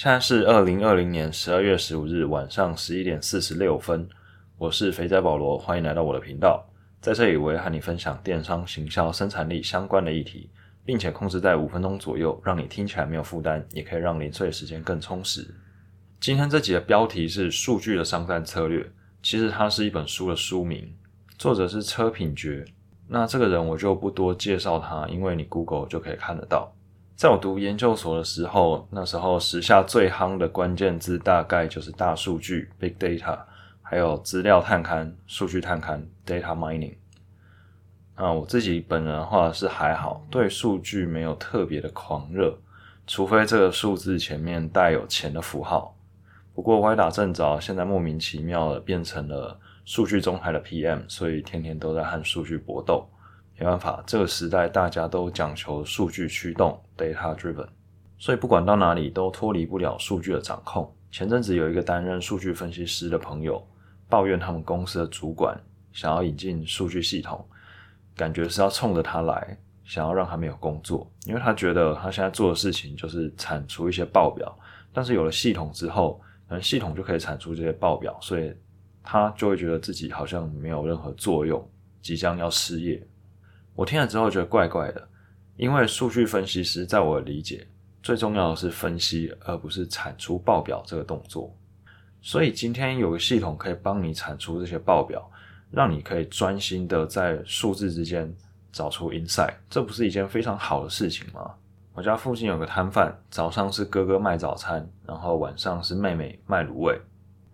现在是二零二零年十二月十五日晚上十一点四十六分，我是肥仔保罗，欢迎来到我的频道。在这里，我会和你分享电商、行销、生产力相关的议题，并且控制在五分钟左右，让你听起来没有负担，也可以让零碎时间更充实。今天这集的标题是“数据的商战策略”，其实它是一本书的书名，作者是车品觉。那这个人我就不多介绍他，因为你 Google 就可以看得到。在我读研究所的时候，那时候时下最夯的关键字大概就是大数据 （Big Data），还有资料探勘、数据探勘 （Data Mining）。那我自己本人的话是还好，对数据没有特别的狂热，除非这个数字前面带有钱的符号。不过歪打正着，现在莫名其妙的变成了数据中台的 PM，所以天天都在和数据搏斗。没办法，这个时代大家都讲求数据驱动 （data driven），所以不管到哪里都脱离不了数据的掌控。前阵子有一个担任数据分析师的朋友抱怨，他们公司的主管想要引进数据系统，感觉是要冲着他来，想要让他没有工作，因为他觉得他现在做的事情就是产出一些报表，但是有了系统之后，可能系统就可以产出这些报表，所以他就会觉得自己好像没有任何作用，即将要失业。我听了之后觉得怪怪的，因为数据分析师在我的理解，最重要的是分析，而不是产出报表这个动作。所以今天有个系统可以帮你产出这些报表，让你可以专心的在数字之间找出 insight，这不是一件非常好的事情吗？我家附近有个摊贩，早上是哥哥卖早餐，然后晚上是妹妹卖卤味。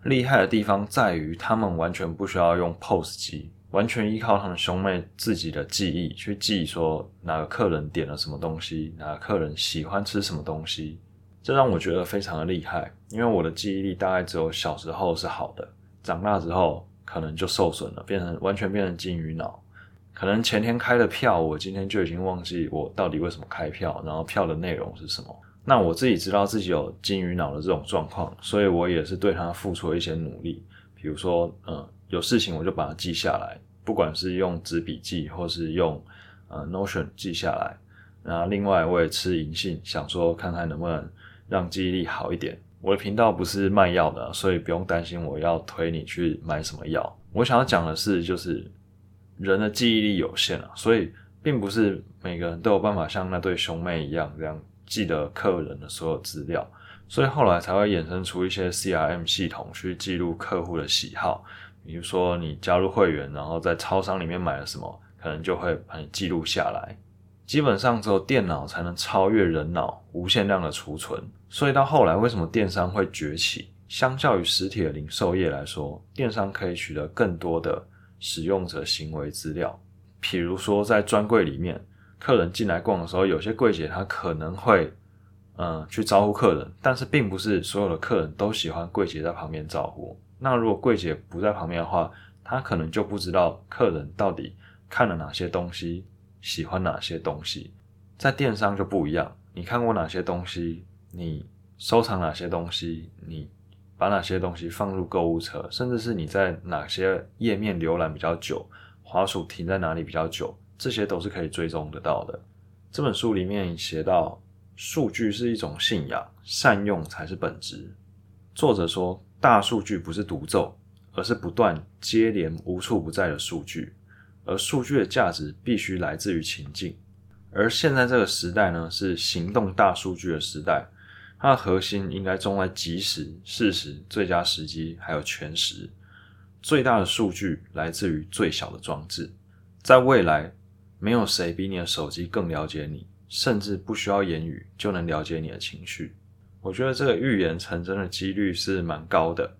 厉害的地方在于，他们完全不需要用 POS 机。完全依靠他们兄妹自己的记忆去记，说哪个客人点了什么东西，哪个客人喜欢吃什么东西，这让我觉得非常的厉害。因为我的记忆力大概只有小时候是好的，长大之后可能就受损了，变成完全变成金鱼脑。可能前天开的票，我今天就已经忘记我到底为什么开票，然后票的内容是什么。那我自己知道自己有金鱼脑的这种状况，所以我也是对他付出了一些努力，比如说，嗯。有事情我就把它记下来，不管是用纸笔记，或是用呃 Notion 记下来。然后另外我也吃银杏，想说看看能不能让记忆力好一点。我的频道不是卖药的，所以不用担心我要推你去买什么药。我想要讲的是，就是人的记忆力有限啊，所以并不是每个人都有办法像那对兄妹一样这样记得客人的所有资料。所以后来才会衍生出一些 CRM 系统去记录客户的喜好。比如说，你加入会员，然后在超商里面买了什么，可能就会把你记录下来。基本上只有电脑才能超越人脑，无限量的储存。所以到后来，为什么电商会崛起？相较于实体的零售业来说，电商可以取得更多的使用者行为资料。譬如说，在专柜里面，客人进来逛的时候，有些柜姐她可能会，嗯，去招呼客人，但是并不是所有的客人都喜欢柜姐在旁边招呼。那如果柜姐不在旁边的话，她可能就不知道客人到底看了哪些东西，喜欢哪些东西。在电商就不一样，你看过哪些东西，你收藏哪些东西，你把哪些东西放入购物车，甚至是你在哪些页面浏览比较久，滑鼠停在哪里比较久，这些都是可以追踪得到的。这本书里面写到，数据是一种信仰，善用才是本质。作者说。大数据不是独奏，而是不断接连、无处不在的数据。而数据的价值必须来自于情境。而现在这个时代呢，是行动大数据的时代，它的核心应该重在即时、事实、最佳时机，还有全时。最大的数据来自于最小的装置。在未来，没有谁比你的手机更了解你，甚至不需要言语就能了解你的情绪。我觉得这个预言成真的几率是蛮高的。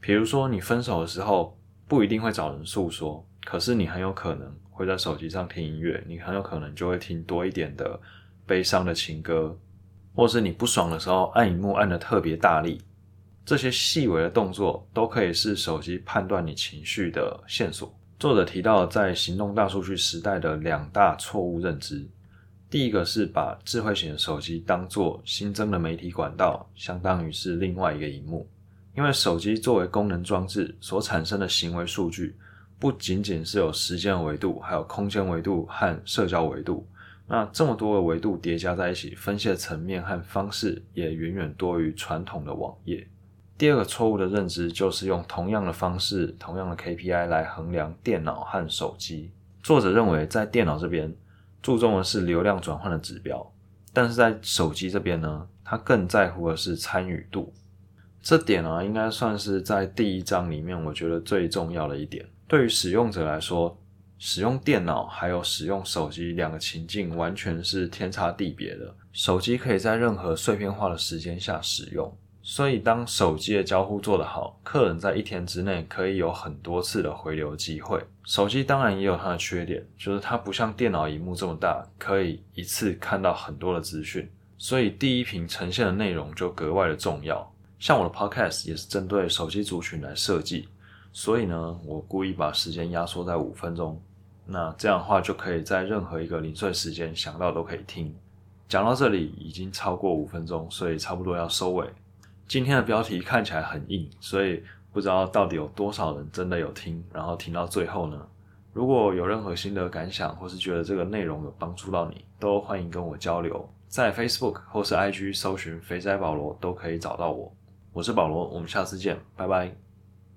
比如说，你分手的时候不一定会找人诉说，可是你很有可能会在手机上听音乐，你很有可能就会听多一点的悲伤的情歌，或是你不爽的时候按荧幕按的特别大力，这些细微的动作都可以是手机判断你情绪的线索。作者提到，在行动大数据时代的两大错误认知。第一个是把智慧型的手机当做新增的媒体管道，相当于是另外一个荧幕。因为手机作为功能装置所产生的行为数据，不仅仅是有时间维度，还有空间维度和社交维度。那这么多的维度叠加在一起，分析的层面和方式也远远多于传统的网页。第二个错误的认知就是用同样的方式、同样的 KPI 来衡量电脑和手机。作者认为，在电脑这边注重的是流量转换的指标，但是在手机这边呢，它更在乎的是参与度。这点啊，应该算是在第一章里面我觉得最重要的一点。对于使用者来说，使用电脑还有使用手机两个情境完全是天差地别的。手机可以在任何碎片化的时间下使用，所以当手机的交互做得好，客人在一天之内可以有很多次的回流机会。手机当然也有它的缺点，就是它不像电脑荧幕这么大，可以一次看到很多的资讯，所以第一屏呈现的内容就格外的重要。像我的 Podcast 也是针对手机族群来设计，所以呢，我故意把时间压缩在五分钟。那这样的话，就可以在任何一个零碎时间想到都可以听。讲到这里已经超过五分钟，所以差不多要收尾。今天的标题看起来很硬，所以不知道到底有多少人真的有听，然后听到最后呢？如果有任何心得感想，或是觉得这个内容有帮助到你，都欢迎跟我交流，在 Facebook 或是 IG 搜寻“肥仔保罗”都可以找到我。我是保罗，我们下次见，拜拜。